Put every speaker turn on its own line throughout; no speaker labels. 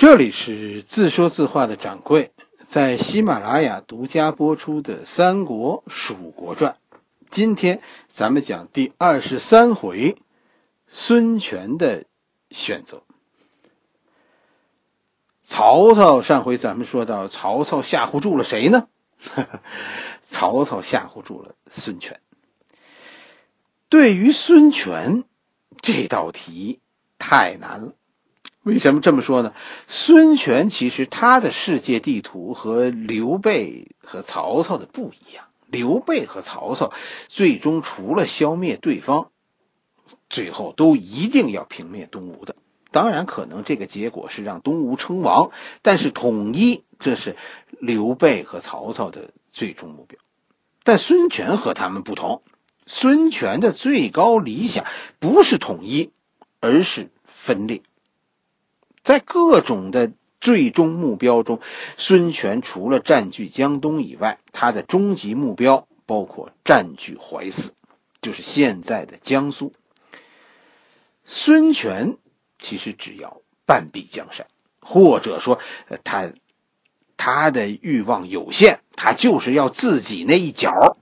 这里是自说自话的掌柜，在喜马拉雅独家播出的《三国蜀国传》，今天咱们讲第二十三回，孙权的选择。曹操上回咱们说到，曹操吓唬住了谁呢？曹操吓唬住了孙权。对于孙权这道题太难了。为什么这么说呢？孙权其实他的世界地图和刘备和曹操的不一样。刘备和曹操最终除了消灭对方，最后都一定要平灭东吴的。当然，可能这个结果是让东吴称王，但是统一这是刘备和曹操的最终目标。但孙权和他们不同，孙权的最高理想不是统一，而是分裂。在各种的最终目标中，孙权除了占据江东以外，他的终极目标包括占据淮泗，就是现在的江苏。孙权其实只要半壁江山，或者说他他的欲望有限，他就是要自己那一角。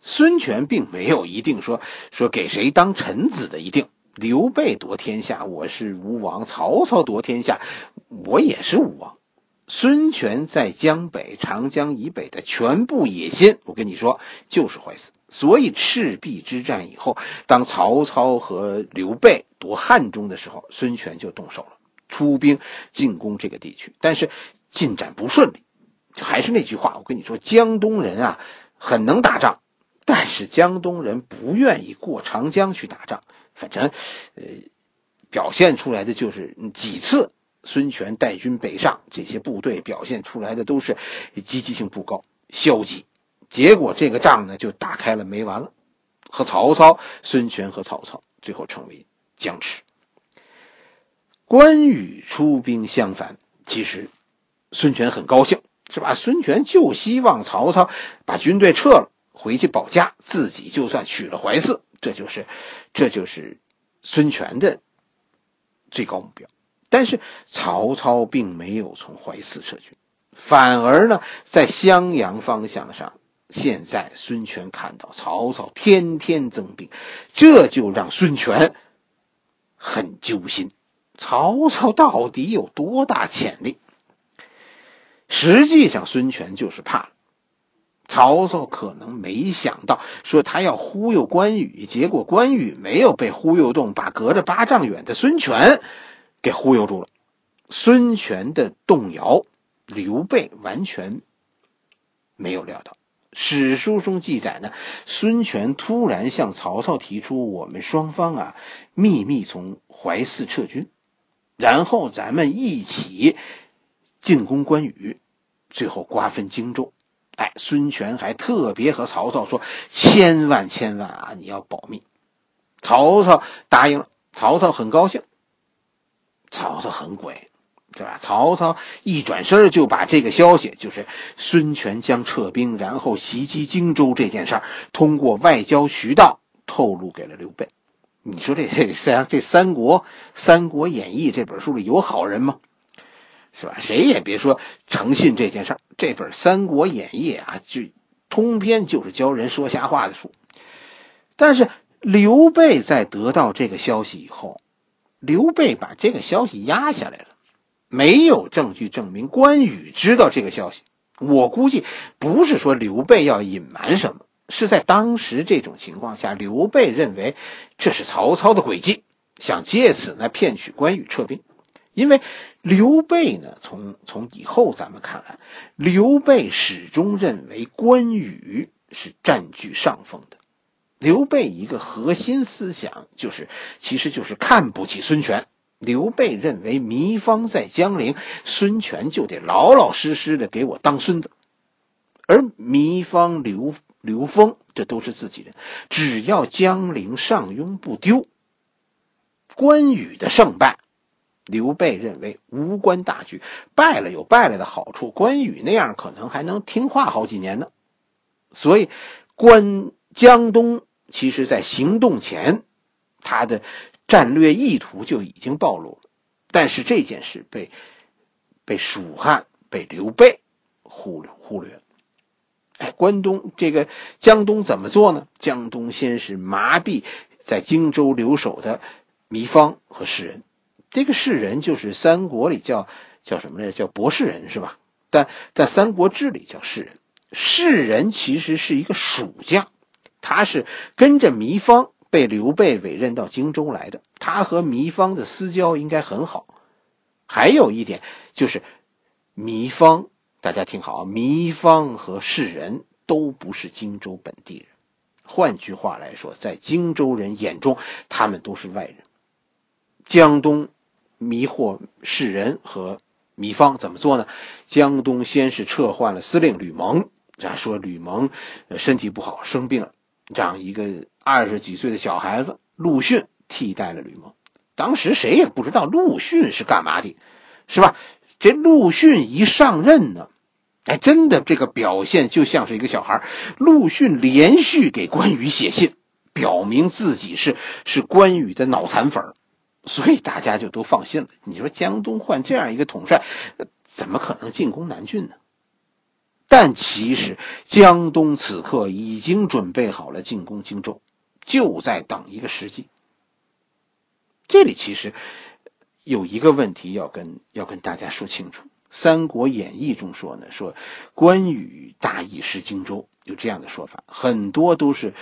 孙权并没有一定说说给谁当臣子的一定。刘备夺天下，我是吴王；曹操夺天下，我也是吴王。孙权在江北、长江以北的全部野心，我跟你说，就是坏死。所以赤壁之战以后，当曹操和刘备夺汉中的时候，孙权就动手了，出兵进攻这个地区。但是进展不顺利，还是那句话，我跟你说，江东人啊，很能打仗，但是江东人不愿意过长江去打仗。反正，呃，表现出来的就是几次孙权带军北上，这些部队表现出来的都是积极性不高、消极。结果这个仗呢就打开了没完了。和曹操，孙权和曹操最后成为僵持。关羽出兵相反，其实孙权很高兴，是吧？孙权就希望曹操把军队撤了，回去保家，自己就算娶了淮泗。这就是，这就是孙权的最高目标。但是曹操并没有从淮泗撤军，反而呢，在襄阳方向上，现在孙权看到曹操天天增兵，这就让孙权很揪心。曹操到底有多大潜力？实际上，孙权就是怕。曹操可能没想到，说他要忽悠关羽，结果关羽没有被忽悠动，把隔着八丈远的孙权给忽悠住了。孙权的动摇，刘备完全没有料到。史书中记载呢，孙权突然向曹操提出：“我们双方啊，秘密从淮泗撤军，然后咱们一起进攻关羽，最后瓜分荆州。”哎，孙权还特别和曹操说：“千万千万啊，你要保密。”曹操答应了，曹操很高兴。曹操很鬼，对吧？曹操一转身就把这个消息，就是孙权将撤兵，然后袭击荆州这件事儿，通过外交渠道透露给了刘备。你说这这三这《三国三国演义》这本书里有好人吗？是吧？谁也别说诚信这件事儿。这本《三国演义》啊，就通篇就是教人说瞎话的书。但是刘备在得到这个消息以后，刘备把这个消息压下来了，没有证据证明关羽知道这个消息。我估计不是说刘备要隐瞒什么，是在当时这种情况下，刘备认为这是曹操的诡计，想借此呢骗取关羽撤兵。因为刘备呢，从从以后咱们看来，刘备始终认为关羽是占据上风的。刘备一个核心思想就是，其实就是看不起孙权。刘备认为糜芳在江陵，孙权就得老老实实的给我当孙子。而糜芳、刘刘封这都是自己人，只要江陵上庸不丢，关羽的胜败。刘备认为无关大局，败了有败了的好处，关羽那样可能还能听话好几年呢。所以，关江东其实在行动前，他的战略意图就已经暴露了。但是这件事被被蜀汉、被刘备忽略忽略了。哎，关东这个江东怎么做呢？江东先是麻痹在荆州留守的糜芳和士人，这个士人就是三国里叫叫什么来着？叫博士人是吧？但在《三国志》里叫士人。士人其实是一个蜀将，他是跟着糜芳被刘备委任到荆州来的。他和糜芳的私交应该很好。还有一点就是，糜芳。大家听好啊，糜芳和士人都不是荆州本地人。换句话来说，在荆州人眼中，他们都是外人。江东迷惑世人和糜芳怎么做呢？江东先是撤换了司令吕蒙，这说吕蒙身体不好生病了，这样一个二十几岁的小孩子陆逊替代了吕蒙。当时谁也不知道陆逊是干嘛的，是吧？这陆逊一上任呢。哎，真的，这个表现就像是一个小孩。陆逊连续给关羽写信，表明自己是是关羽的脑残粉所以大家就都放心了。你说江东换这样一个统帅，怎么可能进攻南郡呢？但其实江东此刻已经准备好了进攻荆州，就在等一个时机。这里其实有一个问题要跟要跟大家说清楚。《三国演义》中说呢，说关羽大意失荆州，有这样的说法，很多都是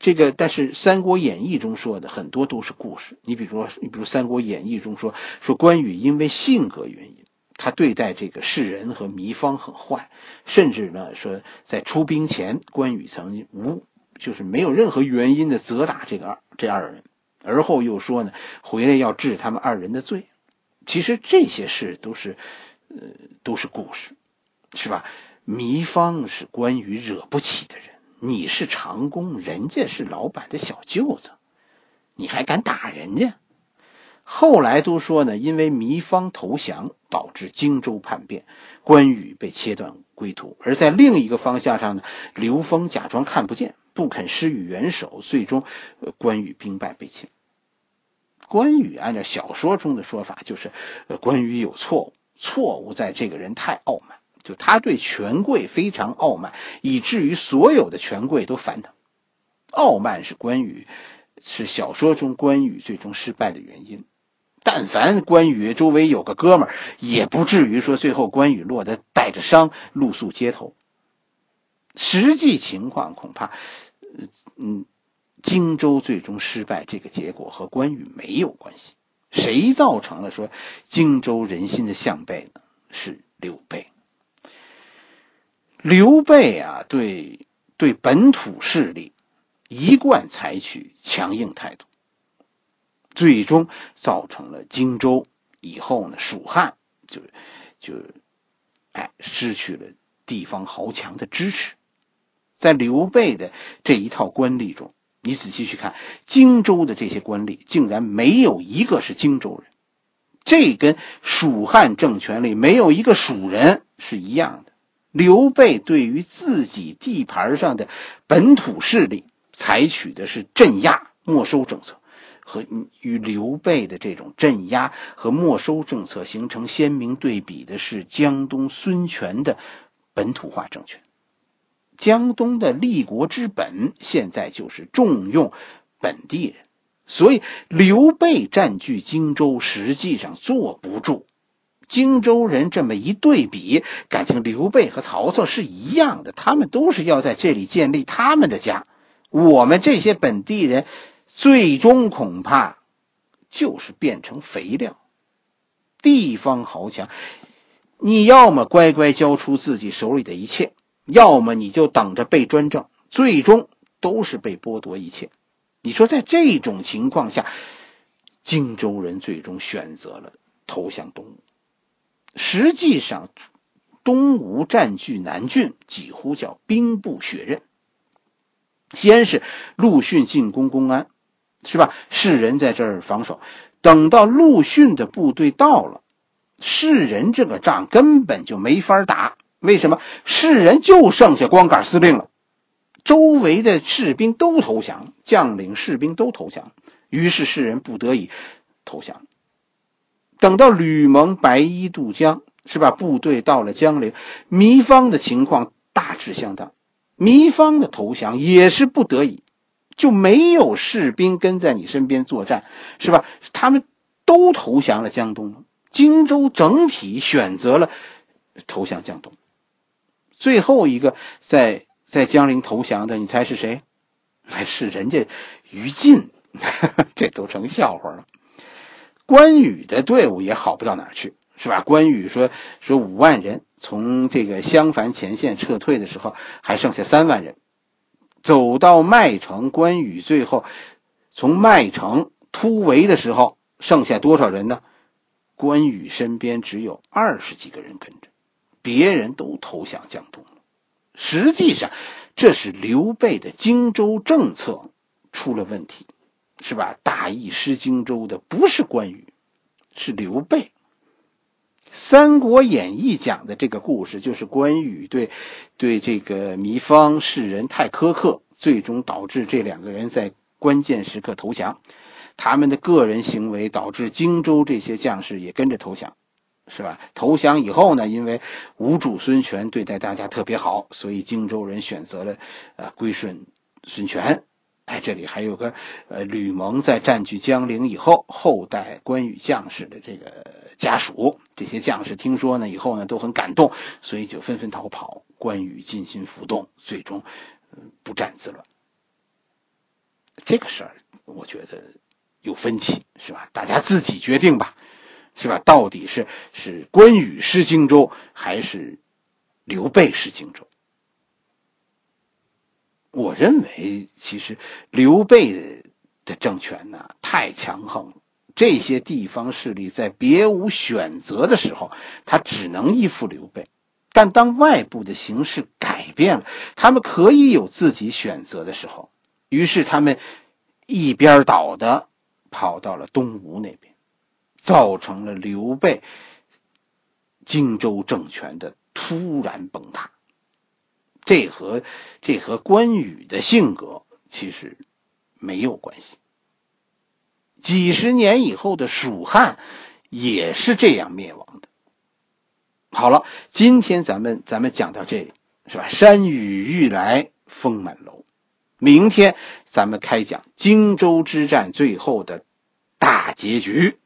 这个。但是《三国演义》中说的很多都是故事。你比如说，你比如《三国演义》中说，说关羽因为性格原因，他对待这个世人和糜芳很坏，甚至呢说在出兵前，关羽曾经无就是没有任何原因的责打这个二这二人，而后又说呢回来要治他们二人的罪。其实这些事都是。呃，都是故事，是吧？糜芳是关羽惹不起的人，你是长工，人家是老板的小舅子，你还敢打人家？后来都说呢，因为糜芳投降，导致荆州叛变，关羽被切断归途；而在另一个方向上呢，刘封假装看不见，不肯施予援手，最终，关羽兵败被擒。关羽按照小说中的说法，就是，呃，关羽有错误。错误在这个人太傲慢，就他对权贵非常傲慢，以至于所有的权贵都烦他。傲慢是关羽，是小说中关羽最终失败的原因。但凡关羽周围有个哥们儿，也不至于说最后关羽落得带着伤露宿街头。实际情况恐怕，嗯，荆州最终失败这个结果和关羽没有关系。谁造成了说荆州人心的向背呢？是刘备。刘备啊，对对本土势力一贯采取强硬态度，最终造成了荆州以后呢，蜀汉就就哎失去了地方豪强的支持，在刘备的这一套官吏中。你仔细去看，荆州的这些官吏竟然没有一个是荆州人，这跟蜀汉政权里没有一个蜀人是一样的。刘备对于自己地盘上的本土势力采取的是镇压没收政策，和与刘备的这种镇压和没收政策形成鲜明对比的是江东孙权的本土化政权。江东的立国之本，现在就是重用本地人，所以刘备占据荆州，实际上坐不住。荆州人这么一对比，感情刘备和曹操是一样的，他们都是要在这里建立他们的家。我们这些本地人，最终恐怕就是变成肥料。地方豪强，你要么乖乖交出自己手里的一切。要么你就等着被专政，最终都是被剥夺一切。你说在这种情况下，荆州人最终选择了投降东吴。实际上，东吴占据南郡，几乎叫兵不血刃。先是陆逊进攻公安，是吧？世人在这儿防守。等到陆逊的部队到了，世人这个仗根本就没法打。为什么士人就剩下光杆司令了？周围的士兵都投降，将领士兵都投降，于是士人不得已投降。等到吕蒙白衣渡江，是吧？部队到了江陵，糜芳的情况大致相当。糜芳的投降也是不得已，就没有士兵跟在你身边作战，是吧？他们都投降了江东，荆州整体选择了投降江东。最后一个在在江陵投降的，你猜是谁？是人家于禁，这都成笑话了。关羽的队伍也好不到哪儿去，是吧？关羽说说五万人从这个襄樊前线撤退的时候，还剩下三万人。走到麦城，关羽最后从麦城突围的时候，剩下多少人呢？关羽身边只有二十几个人跟着，别人都投降江东了。实际上，这是刘备的荆州政策出了问题。是吧？大意失荆州的不是关羽，是刘备。《三国演义》讲的这个故事，就是关羽对对这个糜芳世人太苛刻，最终导致这两个人在关键时刻投降。他们的个人行为导致荆州这些将士也跟着投降，是吧？投降以后呢，因为吴主孙权对待大家特别好，所以荆州人选择了呃归顺孙权。哎，这里还有个，呃，吕蒙在占据江陵以后，后代关羽将士的这个家属，这些将士听说呢以后呢都很感动，所以就纷纷逃跑。关羽尽心浮动，最终，不战自乱。这个事儿，我觉得有分歧，是吧？大家自己决定吧，是吧？到底是是关羽失荆州，还是刘备失荆州？我认为，其实刘备的政权呢太强横了。这些地方势力在别无选择的时候，他只能依附刘备；但当外部的形势改变了，他们可以有自己选择的时候，于是他们一边倒的跑到了东吴那边，造成了刘备荆州政权的突然崩塌。这和这和关羽的性格其实没有关系。几十年以后的蜀汉也是这样灭亡的。好了，今天咱们咱们讲到这里，是吧？山雨欲来风满楼。明天咱们开讲荆州之战最后的大结局。